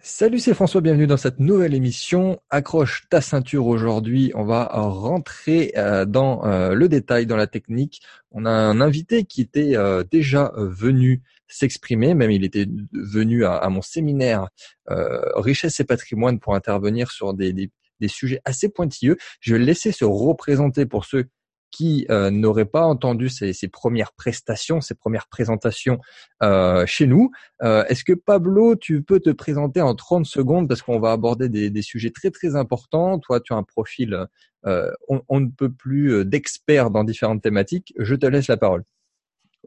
Salut, c'est François, bienvenue dans cette nouvelle émission. Accroche ta ceinture aujourd'hui, on va rentrer euh, dans euh, le détail, dans la technique. On a un invité qui était euh, déjà venu s'exprimer, même il était venu à, mon séminaire Richesse et patrimoine pour intervenir sur des, sujets assez pointilleux. Je vais le laisser se représenter pour ceux qui euh, n'aurait pas entendu ces, premières prestations, ces premières présentations euh, chez nous. Euh, est-ce que Pablo, tu peux te présenter en 30 secondes parce qu'on va aborder des, sujets très très importants. Toi, tu as un profil, on, ne peut plus d'expert dans différentes thématiques. Je te laisse la parole.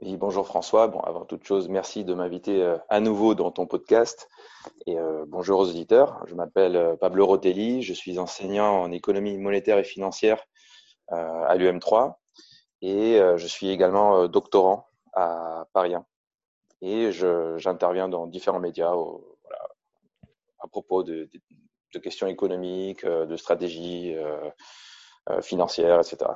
Oui, bonjour François. Bon, avant toute chose, merci de m'inviter à nouveau dans ton podcast. Et bonjour aux auditeurs. Je m'appelle Pablo Rotelli. Je suis enseignant en économie monétaire et financière à l'UM3 et euh, je suis également euh, doctorant à Paris 1 et j'interviens dans différents médias voilà, à propos de, de, questions économiques, de stratégie euh, financière, etc.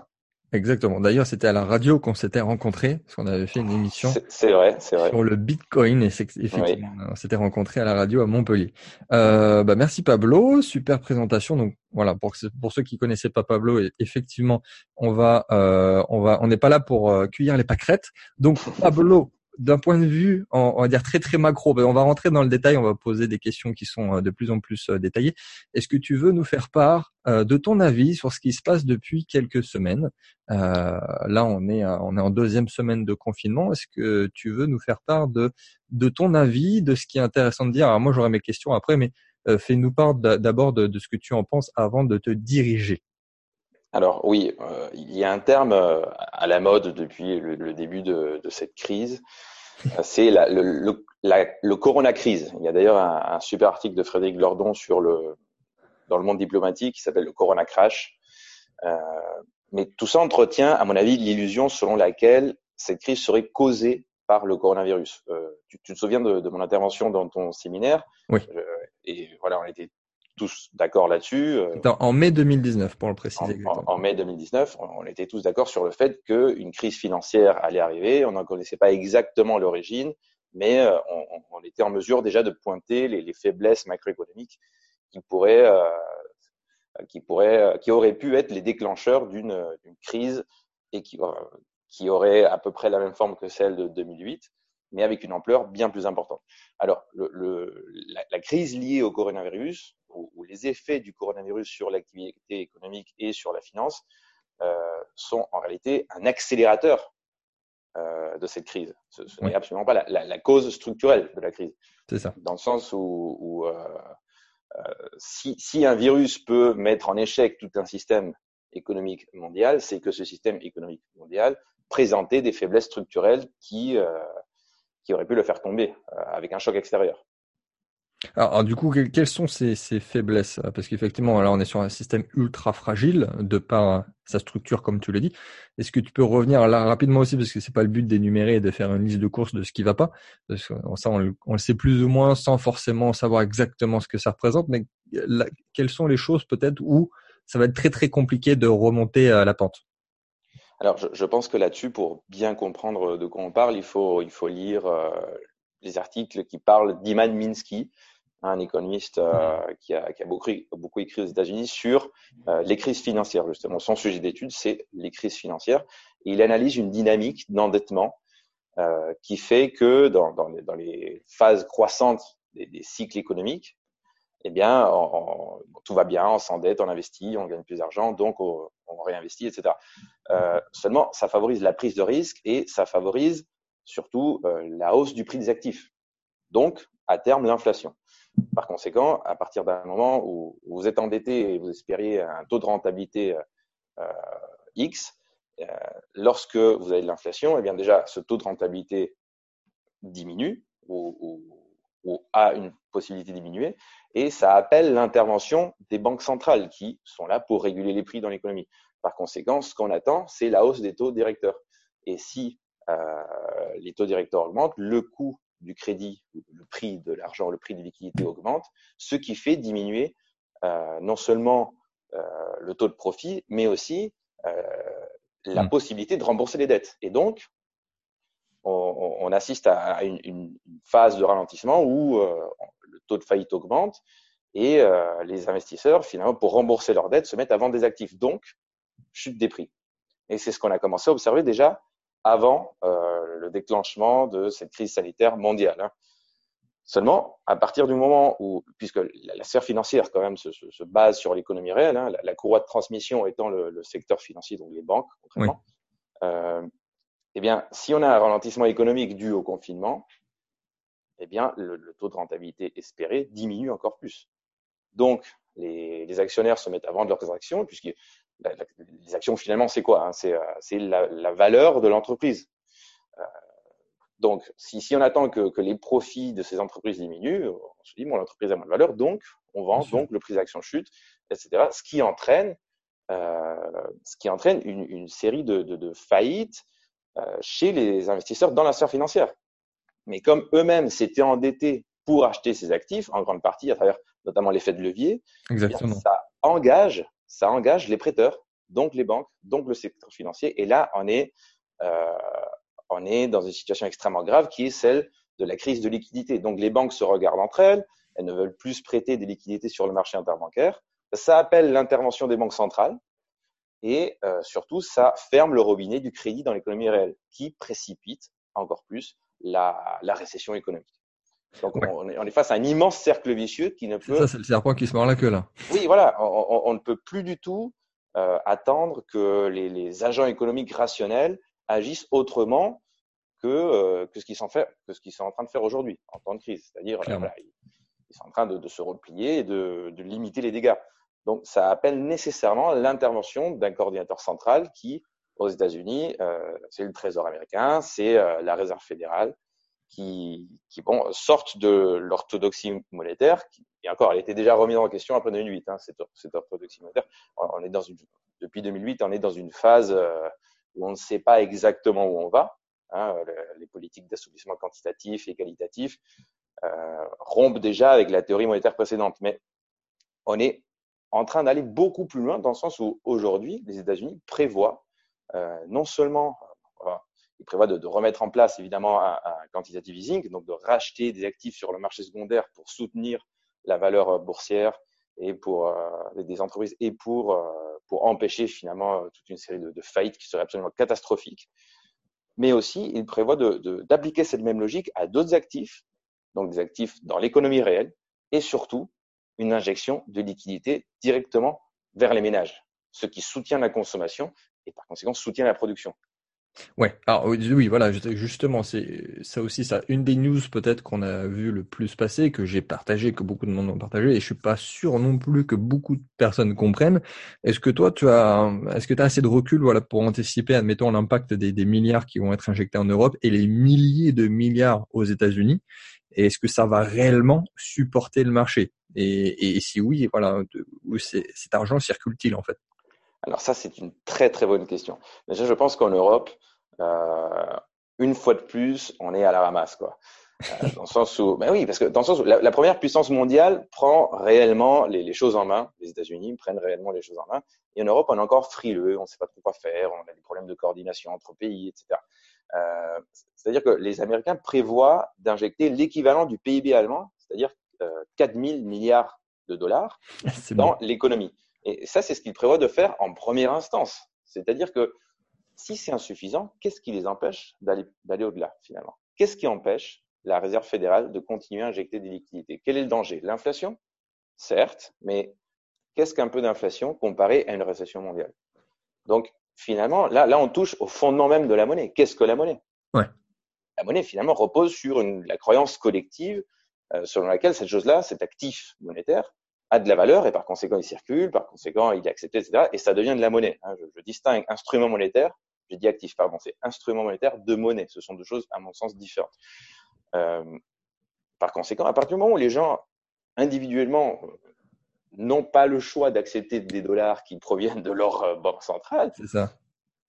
Exactement. D'ailleurs, c'était à la radio qu'on s'était rencontrés, parce qu'on avait fait une émission. C'est vrai, c'est vrai. Sur le Bitcoin, et effectivement, on s'était rencontrés à la radio à Montpellier. Euh, bah, merci Pablo, super présentation. Donc voilà, pour, pour ceux qui connaissaient pas Pablo, effectivement, on va, euh, on va, on n'est pas là pour euh, cueillir les pâquerettes. Donc Pablo, d'un point de vue, on, va dire très très macro, ben, on va rentrer dans le détail, on va poser des questions qui sont euh, de plus en plus euh, détaillées. Est-ce que tu veux nous faire part euh, de ton avis sur ce qui se passe depuis quelques semaines? Là, on est on est en deuxième semaine de confinement. Est-ce que tu veux nous faire part de de ton avis, de ce qui est intéressant de dire? Alors moi, j'aurai mes questions après, mais fais-nous part d'abord de, de, ce que tu en penses avant de te diriger. Alors oui, il y a un terme à la mode depuis le, début de, de, cette crise c'est la, le, la, le corona crise. Il y a d'ailleurs un, un, super article de Frédéric Lordon sur le dans le monde diplomatique qui s'appelle le corona crash. Euh, mais tout ça entretient, à mon avis, l'illusion selon laquelle cette crise serait causée par le coronavirus. Euh, tu, tu, te souviens de, de, mon intervention dans ton séminaire? Oui. Euh, et voilà, on était tous d'accord là-dessus. Euh, en mai 2019, pour le préciser. En, en, mai 2019, on, était tous d'accord sur le fait qu'une crise financière allait arriver. On n'en connaissait pas exactement l'origine, mais euh, on, on, était en mesure déjà de pointer les, les faiblesses macroéconomiques qui pourraient, euh, qui pourraient, qui auraient pu être les déclencheurs d'une crise et qui, qui aurait à peu près la même forme que celle de 2008 mais avec une ampleur bien plus importante. Alors, le, le, la, la, crise liée au coronavirus, ou, ou, les effets du coronavirus sur l'activité économique et sur la finance, euh, sont en réalité un accélérateur euh, de cette crise. Ce, ce oui. n'est absolument pas la, la, la, cause structurelle de la crise. C'est ça. Dans le sens où, où euh, si, si un virus peut mettre en échec tout un système économique mondial, c'est que ce système économique mondial présentait des faiblesses structurelles qui euh, qui aurait pu le faire tomber euh, avec un choc extérieur. Alors, du coup, quelles sont ces, ces faiblesses? Parce qu'effectivement, là, on est sur un système ultra fragile de par sa structure, comme tu l'as dit. Est-ce que tu peux revenir là rapidement aussi, parce que c'est pas le but d'énumérer et de faire une liste de courses de ce qui va pas? Parce que ça, on le, sait plus ou moins sans forcément savoir exactement ce que ça représente. Mais quelles sont les choses peut-être où ça va être très très compliqué de remonter à la pente? Alors, je, je pense que là-dessus, pour bien comprendre de quoi on parle, il faut, il faut lire euh, les articles qui parlent d'Iman Minsky, un économiste euh, qui, a, qui a beaucoup, beaucoup écrit aux États-Unis sur euh, les crises financières. Justement, son sujet d'étude, c'est les crises financières. Et il analyse une dynamique d'endettement euh, qui fait que dans, dans, les, dans les phases croissantes des, des cycles économiques, eh bien, on, on, tout va bien, on s'endette, on investit, on gagne plus d'argent, donc on, on, réinvestit, etc. Euh, seulement, ça favorise la prise de risque et ça favorise surtout euh, la hausse du prix des actifs. Donc, à terme, l'inflation. Par conséquent, à partir d'un moment où vous êtes endetté et vous espériez un taux de rentabilité euh, X, euh, lorsque vous avez de l'inflation, eh bien déjà, ce taux de rentabilité diminue ou, ou ou a une possibilité de diminuer, et ça appelle l'intervention des banques centrales qui sont là pour réguler les prix dans l'économie. Par conséquent, ce qu'on attend, c'est la hausse des taux directeurs. Et si euh, les taux directeurs augmentent, le coût du crédit, le prix de l'argent, le prix de liquidité augmente, ce qui fait diminuer euh, non seulement euh, le taux de profit, mais aussi euh, la mmh. possibilité de rembourser les dettes. Et donc, on, on assiste à une, une, phase de ralentissement où le taux de faillite augmente et les investisseurs, finalement, pour rembourser leurs dettes, se mettent à vendre des actifs. Donc, chute des prix. Et c'est ce qu'on a commencé à observer déjà avant euh, le déclenchement de cette crise sanitaire mondiale. Hein. Seulement, à partir du moment où, puisque la, sphère financière quand même se, se, base sur l'économie réelle, hein, la, courroie de transmission étant le, le, secteur financier, donc les banques concrètement, euh, eh bien, si on a un ralentissement économique dû au confinement, eh bien, le, le taux de rentabilité espéré diminue encore plus. Donc, les, les, actionnaires se mettent à vendre leurs actions, puisque les actions finalement, c'est quoi hein C'est euh, la, la, valeur de l'entreprise. Euh, donc, si, si, on attend que, que, les profits de ces entreprises diminuent, on se dit, bon, l'entreprise a moins de valeur, donc on vend, donc le prix d'action chute, etc. Ce qui entraîne, euh, ce qui entraîne une, une série de, de, de faillites chez les investisseurs dans la sphère financière. Mais comme eux-mêmes s'étaient endettés pour acheter ces actifs, en grande partie à travers notamment l'effet de levier, eh Exactement. ça engage, ça engage les prêteurs, donc les banques, donc le secteur financier. Et là, on est, euh, on est dans une situation extrêmement grave qui est celle de la crise de liquidité. Donc les banques se regardent entre elles, elles ne veulent plus prêter des liquidités sur le marché interbancaire. Ça appelle l'intervention des banques centrales et euh, surtout ça ferme le robinet du crédit dans l'économie réelle, qui précipite encore plus la, la récession économique. Donc on, est, on, est, face à un immense cercle vicieux qui ne peut. Ça, c'est le serpent qui se mord la queue là. Oui, voilà, on, on ne peut plus du tout euh, attendre que les, les, agents économiques rationnels agissent autrement que, euh, que ce qu'ils sont, sont en train de faire aujourd'hui en temps de crise. C'est-à-dire, euh, voilà, ils, ils, sont en train de, de se replier et de, de, limiter les dégâts. Donc, ça appelle nécessairement l'intervention d'un coordinateur central qui, aux États-Unis, euh, c'est le Trésor américain, c'est euh, la Réserve fédérale, qui, bon, sortent de l'orthodoxie monétaire. Et encore, elle était déjà remise en question après 2008, hein, cette, orthodoxie monétaire. On est dans depuis 2008, on est dans une phase euh, où on ne sait pas exactement où on va. Hein, les politiques d'assouplissement quantitatif et qualitatif euh, rompent déjà avec la théorie monétaire précédente. Mais on est en train d'aller beaucoup plus loin dans le sens où aujourd'hui, les États-Unis prévoient euh, non seulement il prévoit de, remettre en place évidemment un, quantitative easing, donc de racheter des actifs sur le marché secondaire pour soutenir la valeur euh, boursière et pour euh, des entreprises et pour euh, pour empêcher finalement toute une série de, de, faillites qui seraient absolument catastrophiques. Mais aussi, il prévoit d'appliquer cette même logique à d'autres actifs, donc des actifs dans l'économie réelle, et surtout une injection de liquidité directement vers les ménages, ce qui soutient la consommation et par conséquent soutient la production. Ouais, alors oui, voilà, justement, c'est ça aussi, ça, une des news peut-être qu'on a vu le plus passer, que j'ai partagé, que beaucoup de monde ont partagé, et je suis pas sûr non plus que beaucoup de personnes comprennent. Est-ce que toi, tu as, est-ce que tu as assez de recul, voilà, pour anticiper, admettons, l'impact des, milliards qui vont être injectés en Europe et les milliers de milliards aux États-Unis? Et est-ce que ça va réellement supporter le marché? Et, et si oui, voilà, où cet argent circule-t-il en fait? Alors ça, c'est une très très bonne question. Déjà, je pense qu'en Europe, euh, une fois de plus, on est à la ramasse, quoi. Euh, dans le sens où, ben oui, parce que dans le sens où la, la première puissance mondiale prend réellement les, les choses en main. Les États-Unis prennent réellement les choses en main. Et en Europe, on est encore frileux, on ne sait pas trop quoi faire, on a des problèmes de coordination entre pays, etc. Euh, c'est-à-dire que les Américains prévoient d'injecter l'équivalent du PIB allemand, c'est-à-dire euh, 4 000 milliards de dollars dans bon. l'économie. Et ça, c'est ce qu'ils prévoient de faire en première instance. C'est-à-dire que si c'est insuffisant, qu'est-ce qui les empêche d'aller au-delà finalement? Qu'est-ce qui empêche la Réserve fédérale de continuer à injecter des liquidités? Quel est le danger? L'inflation Certes, mais qu'est-ce qu'un peu d'inflation comparé à une récession mondiale? Donc finalement, là, là, on touche au fondement même de la monnaie. Qu'est-ce que la monnaie? Ouais. La monnaie finalement repose sur une, la croyance collective euh, selon laquelle cette chose-là, cet actif monétaire, a de la valeur et par conséquent il circule, par conséquent il est accepté, etc. Et ça devient de la monnaie. Hein. Je, je, distingue instrument monétaire, j'ai dit actif, pardon, c'est instrument monétaire de monnaie. Ce sont deux choses à mon sens différentes. Euh, par conséquent, à partir du moment où les gens individuellement n'ont pas le choix d'accepter des dollars qui proviennent de leur euh, banque centrale, c'est ça.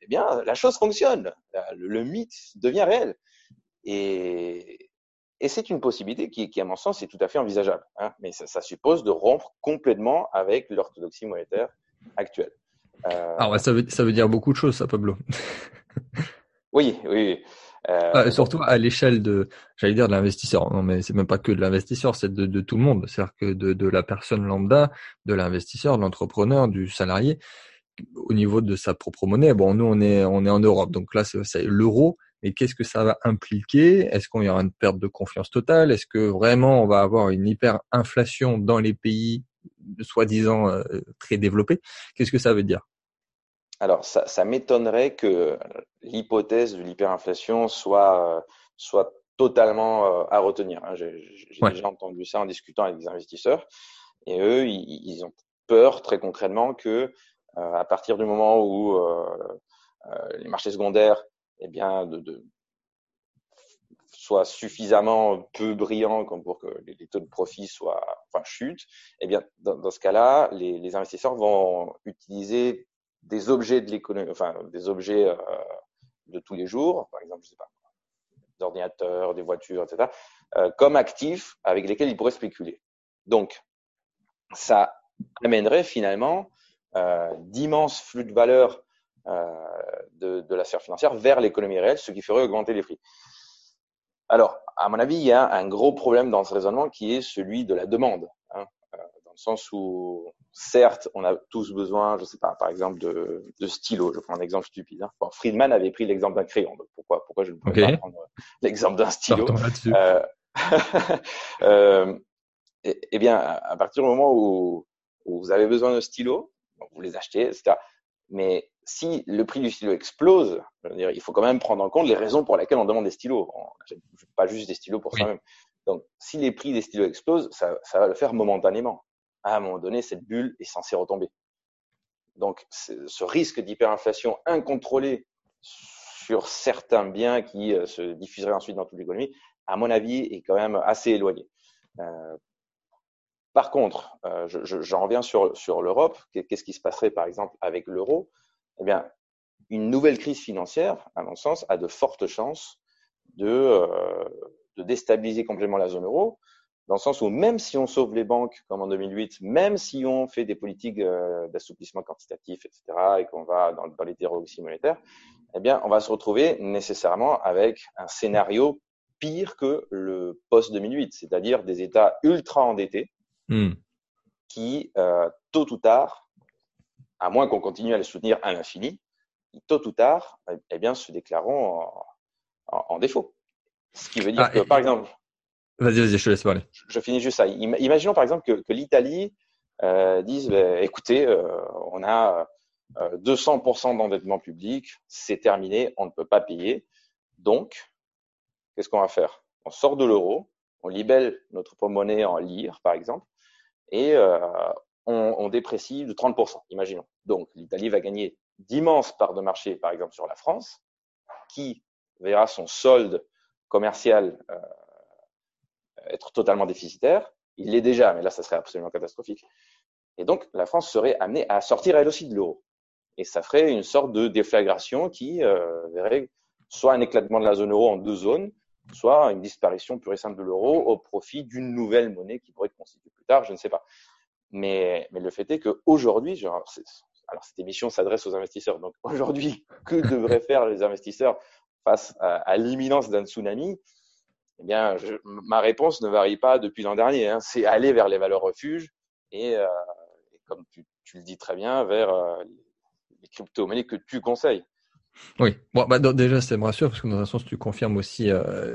Eh bien, la chose fonctionne. Le, le mythe devient réel. Et, et c'est une possibilité qui, qui, à mon sens, est tout à fait envisageable. Hein, mais ça, ça, suppose de rompre complètement avec l'orthodoxie monétaire actuelle. Euh... Alors, ça veut, ça veut dire beaucoup de choses, ça, Pablo. oui, oui. Euh, surtout à l'échelle de, j'allais dire de l'investisseur. Non, mais c'est même pas que de l'investisseur, c'est de, de, tout le monde. C'est-à-dire que de, de, la personne lambda, de l'investisseur, de l'entrepreneur, du salarié, au niveau de sa propre monnaie. Bon, nous on est on est en Europe, donc là c'est l'euro. Mais qu'est-ce que ça va impliquer? Est-ce qu'il y aura une perte de confiance totale? Est-ce que vraiment on va avoir une hyperinflation dans les pays soi-disant euh, très développés? Qu'est-ce que ça veut dire? Alors, ça, ça m'étonnerait que l'hypothèse de l'hyperinflation soit, soit totalement euh, à retenir. Hein. J'ai déjà entendu ça en discutant avec des investisseurs. Et eux, ils, ont peur très concrètement que euh, à partir du moment où les marchés secondaires eh bien, de, de, soient suffisamment peu brillants comme pour que les, taux de profit soient, enfin, chutent, eh bien, dans, dans ce cas-là, les, les, investisseurs vont utiliser des objets de l'économie, enfin des objets euh, de tous les jours, par exemple, je sais pas, des ordinateurs, des voitures, etc., euh, comme actifs avec lesquels ils pourraient spéculer. Donc, ça amènerait finalement euh, d'immenses flux de valeur de, de, la sphère financière vers l'économie réelle, ce qui ferait augmenter les prix. Alors, à mon avis, il y a un gros problème dans ce raisonnement qui est celui de la demande. Hein, dans le sens où certes, on a tous besoin, je sais pas, par exemple, de, de stylo. Je prends un exemple stupide. Hein. Bon, Friedman avait pris l'exemple d'un crayon. Donc pourquoi, pourquoi je ne pourrais pas prendre l'exemple d'un stylo? Euh, euh, eh, bien, à partir du moment où, vous avez besoin d'un stylo, vous les achetez, etc. Mais si le prix du stylo explose, je veux dire, il faut quand même prendre en compte les raisons pour lesquelles on demande des stylos. On pas juste des stylos pour ça même. Donc, si les prix des stylos explosent, ça, ça va le faire momentanément à un moment donné, cette bulle est censée retomber. Donc, ce risque d'hyperinflation incontrôlée sur certains biens qui euh, se diffuseraient ensuite dans toute l'économie, à mon avis, est quand même assez éloigné. Euh, par contre, euh, j'en reviens sur, sur l'Europe. Qu'est-ce qui se passerait, par exemple, avec l'euro? Eh bien, une nouvelle crise financière, à mon sens, a de fortes chances de, de déstabiliser complètement la zone euro, dans le sens où même si on sauve les banques comme en 2008, même si on fait des politiques euh, d'assouplissement quantitatif, etc., et qu'on va dans, dans l'hétérologie monétaire, eh bien, on va se retrouver nécessairement avec un scénario pire que le post-2008, c'est-à-dire des États ultra endettés hmm. qui, euh, tôt ou tard, à moins qu'on continue à les soutenir à l'infini, tôt ou tard, eh bien, se déclareront en, défaut. Ce qui veut dire ah, que, par exemple, Vas-y, vas-y, je te laisse parler. Je, finis juste ça. Imaginons par exemple que, que l'Italie euh, dise, bah, écoutez, euh, on a euh, 200% d'endettement public, c'est terminé, on ne peut pas payer. Donc, qu'est-ce qu'on va faire? On sort de l'euro, on libelle notre monnaie en lire, par exemple, et euh, on, on déprécie de 30%, imaginons. Donc, l'Italie va gagner d'immenses parts de marché, par exemple, sur la France, qui verra son solde commercial euh, être totalement déficitaire. Il l'est déjà, mais là, ça serait absolument catastrophique. Et donc, la France serait amenée à sortir elle aussi de l'euro. Et ça ferait une sorte de déflagration qui euh, verrait soit un éclatement de la zone euro en deux zones, soit une disparition pure et simple de l'euro au profit d'une nouvelle monnaie qui pourrait être constituée plus tard, je ne sais pas. Mais, mais le fait est qu'aujourd'hui, alors cette émission s'adresse aux investisseurs, donc aujourd'hui, que devraient faire les investisseurs face à, l'imminence d'un tsunami? Eh bien, je, ma réponse ne varie pas depuis l'an dernier. Hein. C'est aller vers les valeurs refuges et, euh, comme tu, tu, le dis très bien, vers euh, les crypto-monnaies que tu conseilles. Oui, bon, bah, déjà, ça me rassure parce que dans un sens, tu confirmes aussi euh,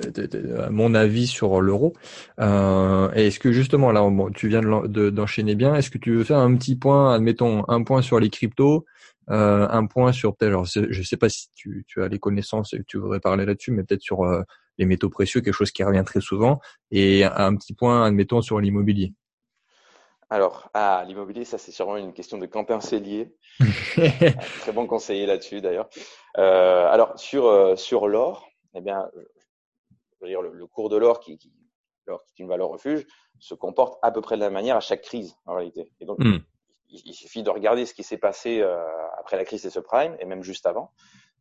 mon avis sur l'euro. Euh, est-ce que justement, là, tu viens d'enchaîner bien, est-ce que tu veux faire un petit point, admettons, un point sur les cryptos, euh, un point sur peut-être, je sais pas si tu, tu, as les connaissances et que tu voudrais parler là-dessus, mais peut-être sur euh, les métaux précieux, quelque chose qui revient très souvent, et un petit point, admettons, sur l'immobilier. Alors, ah, l'immobilier, ça c'est sûrement une question de Quentin Cellier, très bon conseiller là-dessus d'ailleurs. Euh, alors sur euh, sur l'or, eh bien, je veux dire le, cours de l'or qui, qui, l'or qui est une valeur refuge se comporte à peu près de la même manière à chaque crise en réalité. Et donc, hmm. il, il, suffit de regarder ce qui s'est passé euh, après la crise des subprimes et même juste avant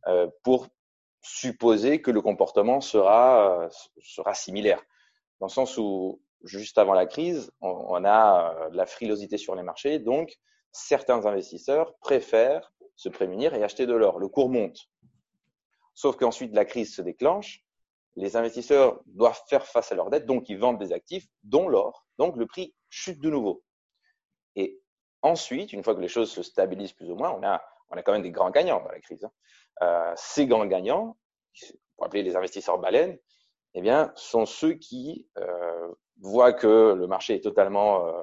euh, pour supposer que le comportement sera, sera similaire. Dans le sens où, juste avant la crise, on, on a euh, de la frilosité sur les marchés, donc certains investisseurs préfèrent se prémunir et acheter de l'or. Le cours monte. Sauf qu'ensuite, la crise se déclenche, les investisseurs doivent faire face à leurs dettes, donc ils vendent des actifs, dont l'or, donc le prix chute de nouveau. Et ensuite, une fois que les choses se stabilisent plus ou moins, on a, on a quand même des grands gagnants dans la crise. Hein. Euh, ces grands gagnants, on appeler les investisseurs baleines, eh bien, sont ceux qui euh, voient que le marché est totalement, euh,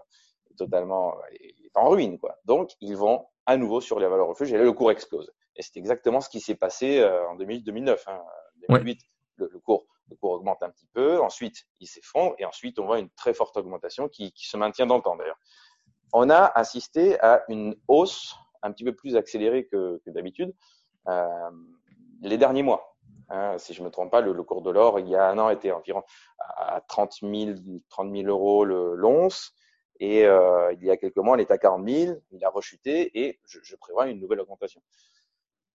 totalement est en ruine. Quoi. Donc, ils vont à nouveau sur les valeurs refuges et là, le cours explose. Et c'est exactement ce qui s'est passé euh, en 2008-2009. Hein. 2008, le, le, cours, le cours augmente un petit peu, ensuite il s'effondre et ensuite on voit une très forte augmentation qui, qui se maintient dans le temps d'ailleurs. On a assisté à une hausse un petit peu plus accélérée que, que d'habitude euh, les derniers mois. Hein, si je me trompe pas, le, cours de l'or, il y a un an, était environ à 30 000, 30 000 euros l'once. Et euh, il y a quelques mois, il est à 40 000. Il a rechuté et je, prévois une nouvelle augmentation.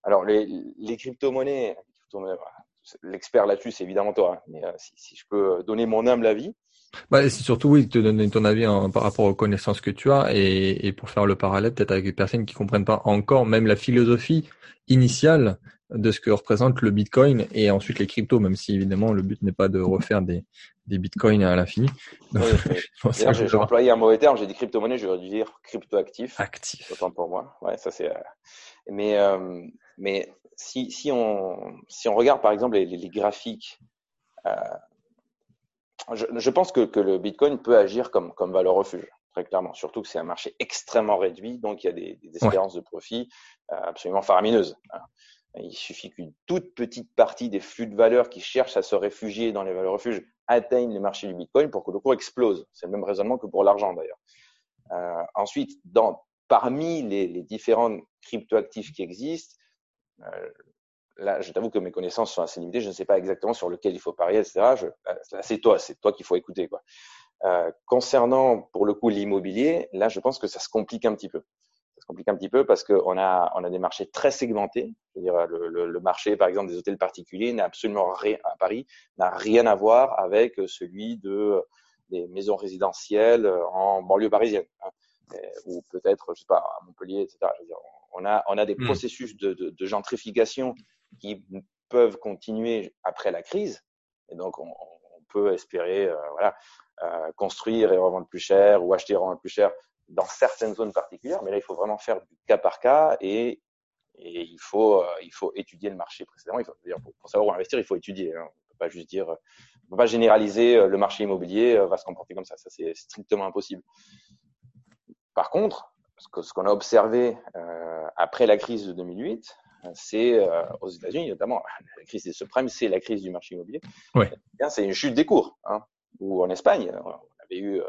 Alors, les, les crypto-monnaies, l'expert là-dessus, c'est évidemment toi. Hein, mais euh, si, je peux donner mon humble avis. Bah, c'est surtout, oui, te donner ton avis par rapport aux connaissances que tu as et, et pour faire le parallèle peut-être avec des personnes qui comprennent pas encore même la philosophie initiale de ce que représente le Bitcoin et ensuite les cryptos, même si évidemment le but n'est pas de refaire des, des Bitcoins à l'infini. Oui, j'ai employé un mauvais terme, j'ai dit crypto-monnaie, j'aurais dû dire crypto-actif. Actif. Autant pour moi. Ouais, ça c'est. Euh... Mais euh, mais si si on si on regarde par exemple les, les graphiques, euh, je, je, pense que que le Bitcoin peut agir comme comme valeur refuge très clairement. Surtout que c'est un marché extrêmement réduit, donc il y a des, des espérances ouais. de profit absolument faramineuses. Il suffit qu'une toute petite partie des flux de valeurs qui cherchent à se réfugier dans les valeurs refuges atteignent le marché du Bitcoin pour que le cours explose. C'est le même raisonnement que pour l'argent d'ailleurs. Euh, ensuite, parmi les, les différents cryptoactifs qui existent, euh, là, je t'avoue que mes connaissances sont assez limitées. Je ne sais pas exactement sur lequel il faut parier, etc. C'est toi, c'est toi qu'il faut écouter. Euh, concernant pour le coup l'immobilier, là, je pense que ça se complique un petit peu se complique un petit peu parce qu'on a, on a des marchés très segmentés. Je veux dire, le, le, le marché, par exemple, des hôtels particuliers n'a absolument rien, à Paris, n'a rien à voir avec celui de, des maisons résidentielles en banlieue parisienne. Hein, ou peut-être, je sais pas, à Montpellier, etc. Je veux dire, on a, on a des mmh. processus de, de, de, gentrification qui peuvent continuer après la crise. Et donc, on, on peut espérer, euh, voilà, euh, construire et revendre plus cher ou acheter et revendre plus cher dans certaines zones particulières, mais là, il faut vraiment faire du cas par cas et, et il, faut, euh, il faut étudier le marché précédemment. Il faut, pour, pour savoir où investir, il faut étudier. Hein. On peut pas juste dire, on peut pas généraliser euh, le marché immobilier euh, va se comporter comme ça. Ça, c'est strictement impossible. Par contre, ce qu'on a observé euh, après la crise de 2008, c'est euh, aux États-Unis notamment, la crise des subprimes, c'est la crise du marché immobilier. Ouais. C'est une chute des cours. Hein. Ou en Espagne, on avait eu euh,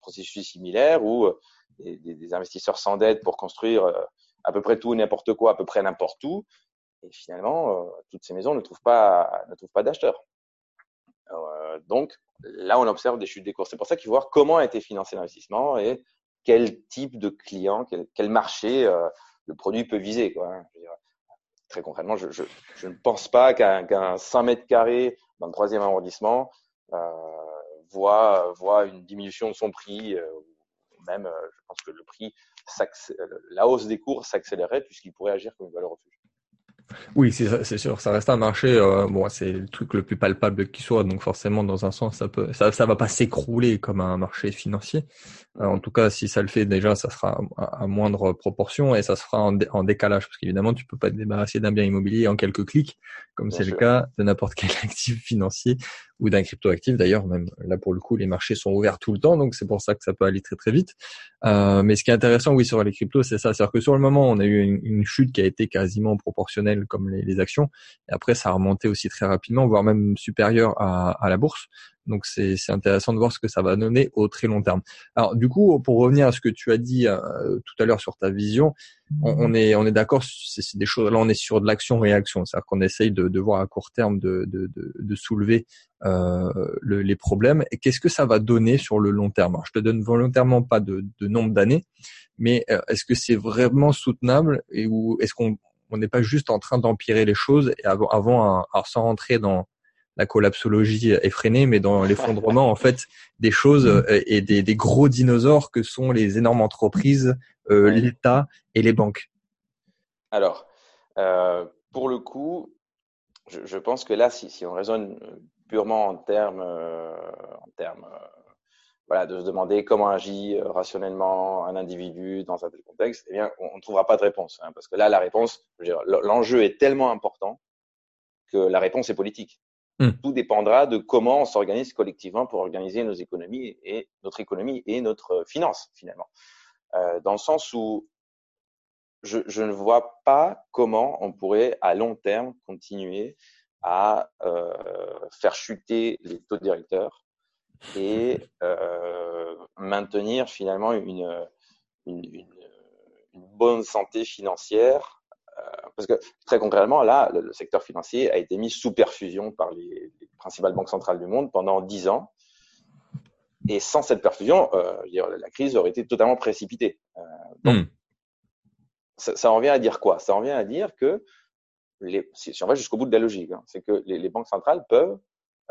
processus similaire où des, investisseurs s'endettent pour construire euh, à peu près tout, n'importe quoi, à peu près n'importe où. Et finalement, euh, toutes ces maisons ne trouvent pas, ne trouvent pas d'acheteurs. donc là, on observe des chutes des cours. C'est pour ça qu'il faut voir comment a été financé l'investissement et quel type de client, quel, marché le produit peut viser. Hein. Très concrètement, je, ne pense pas qu'un qu 100 mètres carrés dans le troisième arrondissement euh, voit, une diminution de son prix, euh, même, euh, je pense que le prix, la hausse des cours s'accélérerait puisqu'il pourrait agir comme une valeur refuge. Oui, c'est sûr, ça reste un marché. Euh, bon, c'est le truc le plus palpable qui soit, donc forcément, dans un sens, ça peut, ça, ça va pas s'écrouler comme un marché financier. Euh, en tout cas, si ça le fait déjà, ça sera à, à moindre proportion et ça se fera en, dé, en décalage, parce qu'évidemment, tu peux pas te débarrasser d'un bien immobilier en quelques clics, comme c'est le cas de n'importe quel actif financier ou d'un cryptoactif. D'ailleurs, même là pour le coup, les marchés sont ouverts tout le temps, donc c'est pour ça que ça peut aller très très vite. Euh, mais ce qui est intéressant, oui, sur les cryptos, c'est ça, c'est-à-dire que sur le moment, on a eu une, chute qui a été quasiment proportionnelle comme les, actions, et après ça a remonté aussi très rapidement, voire même supérieur à la bourse. Donc c'est intéressant de voir ce que ça va donner au très long terme. Alors du coup, pour revenir à ce que tu as dit euh, tout à l'heure sur ta vision, on, on est on est d'accord, c'est des choses. Là, on est sur de l'action-réaction, c'est-à-dire qu'on essaye de, de, voir à court terme de, de, de soulever euh, le, les problèmes. Et qu'est-ce que ça va donner sur le long terme? Alors, Je te donne volontairement pas de, de nombre d'années, mais euh, est-ce que c'est vraiment soutenable et ou est-ce qu'on on n'est pas juste en train d'empirer les choses et avant, avant un, alors sans rentrer dans la collapsologie effrénée, mais dans l'effondrement en fait des choses mmh. euh, et des, des, gros dinosaures que sont les énormes entreprises, euh, l'État et les banques. Alors, euh, pour le coup, je, pense que là, si, on raisonne purement en termes, en termes voilà, de se demander comment agit rationnellement un individu dans un tel contexte, eh bien, on ne trouvera pas de réponse. Hein, parce que là, la réponse, l'enjeu est tellement important que la réponse est politique. Hmm. Tout dépendra de comment on s'organise collectivement pour organiser nos économies et notre économie et notre finance finalement. Euh, dans le sens où je, je, ne vois pas comment on pourrait à long terme continuer à euh, faire chuter les taux directeurs et euh, maintenir finalement une, une, une, bonne santé financière euh, parce que très concrètement, là, le, secteur financier a été mis sous perfusion par les, principales banques centrales du monde pendant dix ans. Et sans cette perfusion, euh, dire, la crise aurait été totalement précipitée. Euh, donc, hmm. ça, ça, en vient à dire quoi? Ça en vient à dire que, les, si, on va jusqu'au bout de la logique, hein, c'est que les, les, banques centrales peuvent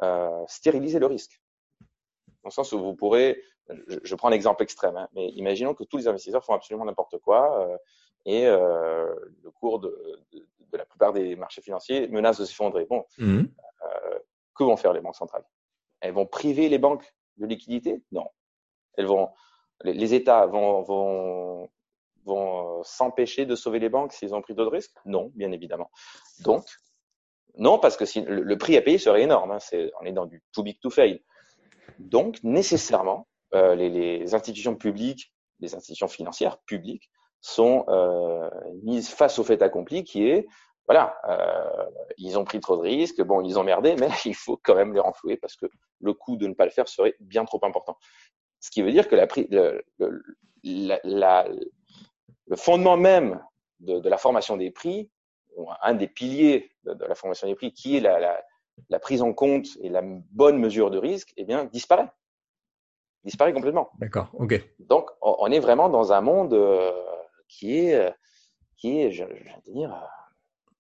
euh, stériliser le risque. Dans le sens où vous pourrez, je, je prends l'exemple extrême, hein, mais imaginons que tous les investisseurs font absolument n'importe quoi. Et euh, le cours de, de, de, la plupart des marchés financiers menace de s'effondrer. Bon, mmh. euh, que vont faire les banques centrales? Elles vont priver les banques de liquidité Non. Elles vont, les, les États vont, vont, vont euh, s'empêcher de sauver les banques s'ils ont pris d'autres risques? Non, bien évidemment. Donc, non, parce que si, le, le prix à payer serait énorme. Hein, on est dans du too big to fail. Donc, nécessairement, euh, les, les institutions publiques, les institutions financières publiques sont euh, mises face au fait accompli qui est voilà, euh, ils ont pris trop de risques, bon, ils ont merdé, mais il faut quand même les renflouer parce que le coût de ne pas le faire serait bien trop important. Ce qui veut dire que la, le, le, la, le fondement même de, de, la formation des prix, un des piliers de, de la formation des prix, qui est la, la, la, prise en compte et la bonne mesure de risque, eh bien, disparaît. Disparaît complètement. D'accord, ok. Donc, on est vraiment dans un monde euh, qui est, euh, qui est, je, je dire, euh,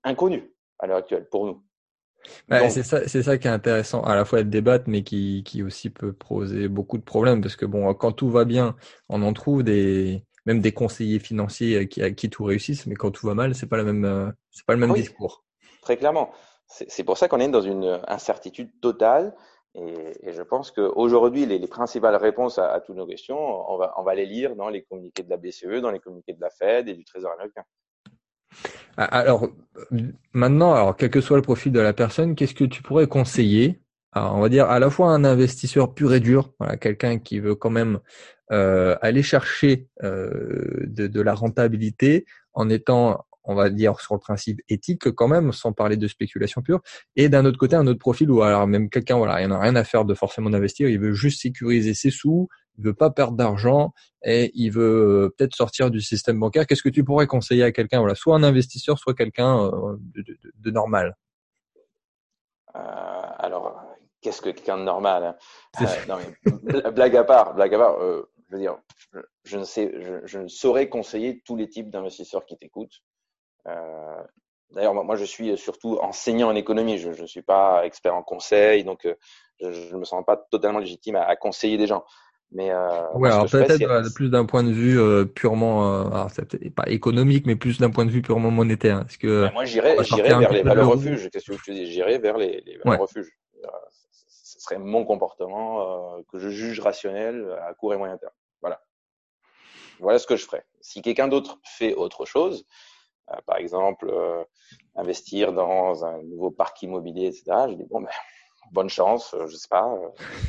inconnu à l'heure actuelle pour nous. Bah, c'est ça, c'est ça qui est intéressant, à la fois de débattre, mais qui, qui aussi peut poser beaucoup de problèmes, parce que bon, quand tout va bien, on en trouve des, même des conseillers financiers qui, qui tout réussissent, mais quand tout va mal, c'est pas la même, euh, c'est pas le même discours. Très clairement. C'est pour ça qu'on est dans une incertitude totale et, je pense qu'aujourd'hui, les, les, principales réponses à, à, toutes nos questions, on va, on les lire dans les communiqués de la BCE, dans les communiqués de la Fed et du Trésor américain. Ah, alors, maintenant, alors, quel que soit le profil de la personne, qu'est-ce que tu pourrais conseiller alors, on va dire à la fois un investisseur pur et dur, voilà, quelqu'un qui veut quand même euh, aller chercher euh, de, la rentabilité en étant on va dire sur le principe éthique quand même, sans parler de spéculation pure. Et d'un autre côté, un autre profil où alors même quelqu'un, voilà, il n'en a rien à faire de forcément d'investir, il veut juste sécuriser ses sous, il veut pas perdre d'argent et il veut euh, peut-être sortir du système bancaire. Qu'est-ce que tu pourrais conseiller à quelqu'un, voilà, soit un investisseur, soit quelqu'un euh, de, de, de, normal? Euh, Alors, qu'est-ce que quelqu'un de normal hein? Euh, non, mais, Blague à part, blague à part. je veux dire, je ne sais, je, je ne saurais conseiller tous les types d'investisseurs qui t'écoutent. Euh, D'ailleurs, moi, je suis surtout enseignant en économie. Je ne suis pas expert en conseil, donc euh, je ne me sens pas totalement légitime à, à conseiller des gens. Mais euh, ouais, alors peut-être plus d'un point de vue euh, purement, euh, pas économique, mais plus d'un point de vue purement monétaire. Parce que ben, moi, j'irais, j'irais vers les valeurs refuges. Qu'est-ce que te dis? J'irais vers les, les valeurs refuges. Ce serait mon comportement euh, que je juge rationnel à court et moyen terme. Voilà. Voilà ce que je ferais. Si quelqu'un d'autre fait autre chose, euh, par exemple, euh, investir dans un nouveau parc immobilier, etc. Je dis bon, ben, bonne chance, euh, je sais pas.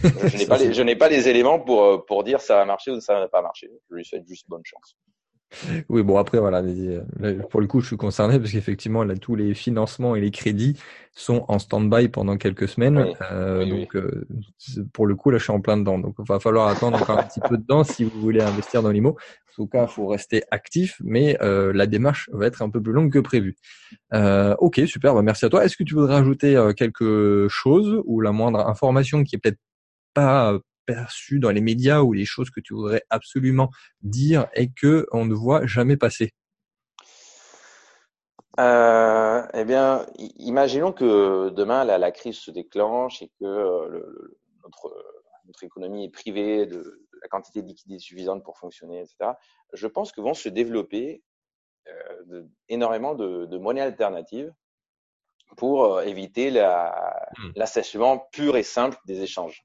Je n'ai pas, les, je n'ai pas les éléments pour pour dire ça va marcher ou ça va pas marcher. Je lui souhaite juste bonne chance. Oui, bon après voilà, pour le coup, je suis concerné parce qu'effectivement là, tous les financements et les crédits sont en stand-by pendant quelques semaines. euh, donc euh, pour le coup, là, je suis en plein dedans. Donc il va falloir attendre encore un petit peu de temps si vous voulez investir dans l'IMO. En tout cas, il faut rester actif, mais euh, la démarche va être un peu plus longue que prévu. Euh, ok, super. Bah, merci à toi. Est-ce que tu voudrais ajouter euh, quelque chose ou la moindre information qui est peut-être pas perçu dans les médias ou les choses que tu voudrais absolument dire et que on ne voit jamais passer euh, Eh bien, imaginons que demain la, la crise se déclenche et que euh, le, notre, notre économie est privée de, de, la quantité de liquidité suffisante pour fonctionner, etc. Je pense que vont se développer euh, de, énormément de, de monnaies alternatives pour éviter hmm. l'assèchement pur et simple des échanges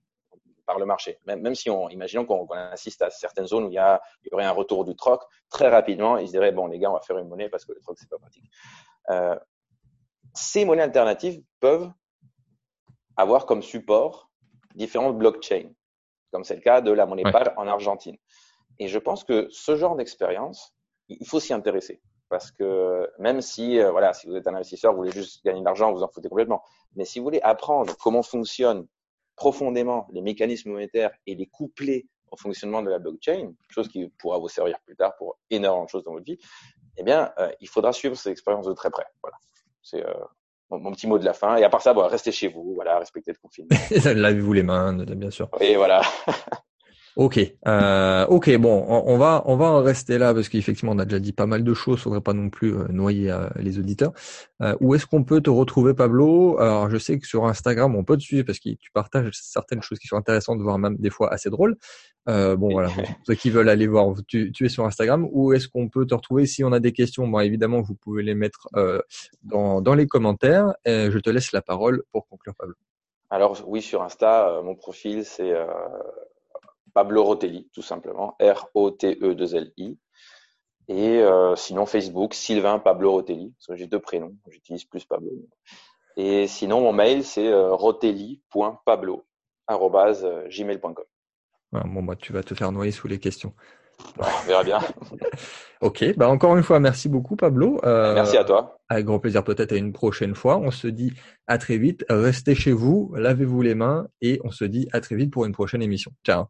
par le marché. Même, même si on, imaginons qu'on assiste à certaines zones où il y, a, il y aurait un retour du troc, très rapidement, ils se diraient, bon, les gars, on va faire une monnaie parce que le troc, c'est pas pratique. Euh, ces monnaies alternatives peuvent avoir comme support différentes blockchains, comme c'est le cas de la monnaie PAL en Argentine. Et je pense que ce genre d'expérience, il faut s'y intéresser. Parce que même si, euh, voilà, si vous êtes un investisseur, vous voulez juste gagner de l'argent, vous en foutez complètement. Mais si vous voulez apprendre comment fonctionnent profondément les mécanismes monétaires et les coupler au fonctionnement de la blockchain, chose qui pourra vous servir plus tard pour énormément de choses dans votre vie, eh bien, euh, il faudra suivre ces expériences de très près. Voilà. C'est euh, mon, petit mot de la fin. Et à part ça, bon, restez chez vous, voilà, respectez le confinement. Lavez-vous les mains, bien sûr. Et voilà. Ok, euh, ok, bon, on, va on va en rester là parce qu'effectivement on a déjà dit pas mal de choses, faudrait pas non plus euh, noyer euh, les auditeurs. Euh, où est-ce qu'on peut te retrouver, Pablo? Alors je sais que sur Instagram on peut te suivre parce que tu partages certaines choses qui sont intéressantes, voire même des fois assez drôles. bon voilà, ceux qui veulent aller voir, tu, tu es sur Instagram. Où est-ce qu'on peut te retrouver? Si on a des questions Bon évidemment vous pouvez les mettre dans dans les commentaires. Et je te laisse la parole pour conclure, Pablo. Alors oui, sur Insta, mon profil c'est Pablo Rotelli, tout simplement, R-O-T-E-2-L-I. Et euh, sinon, Facebook, Sylvain Pablo Rotelli, parce que j'ai deux prénoms, j'utilise plus Pablo. Et sinon, mon mail, c'est euh, rotelli.pablo.gmail.com. bon, bah, tu vas te faire noyer sous les questions. on verra bien. ok, bah encore une fois, merci beaucoup Pablo. Euh, merci à toi. Avec grand plaisir, peut-être à une prochaine fois. On se dit à très vite. Restez chez vous, lavez-vous les mains et on se dit à très vite pour une prochaine émission. Ciao.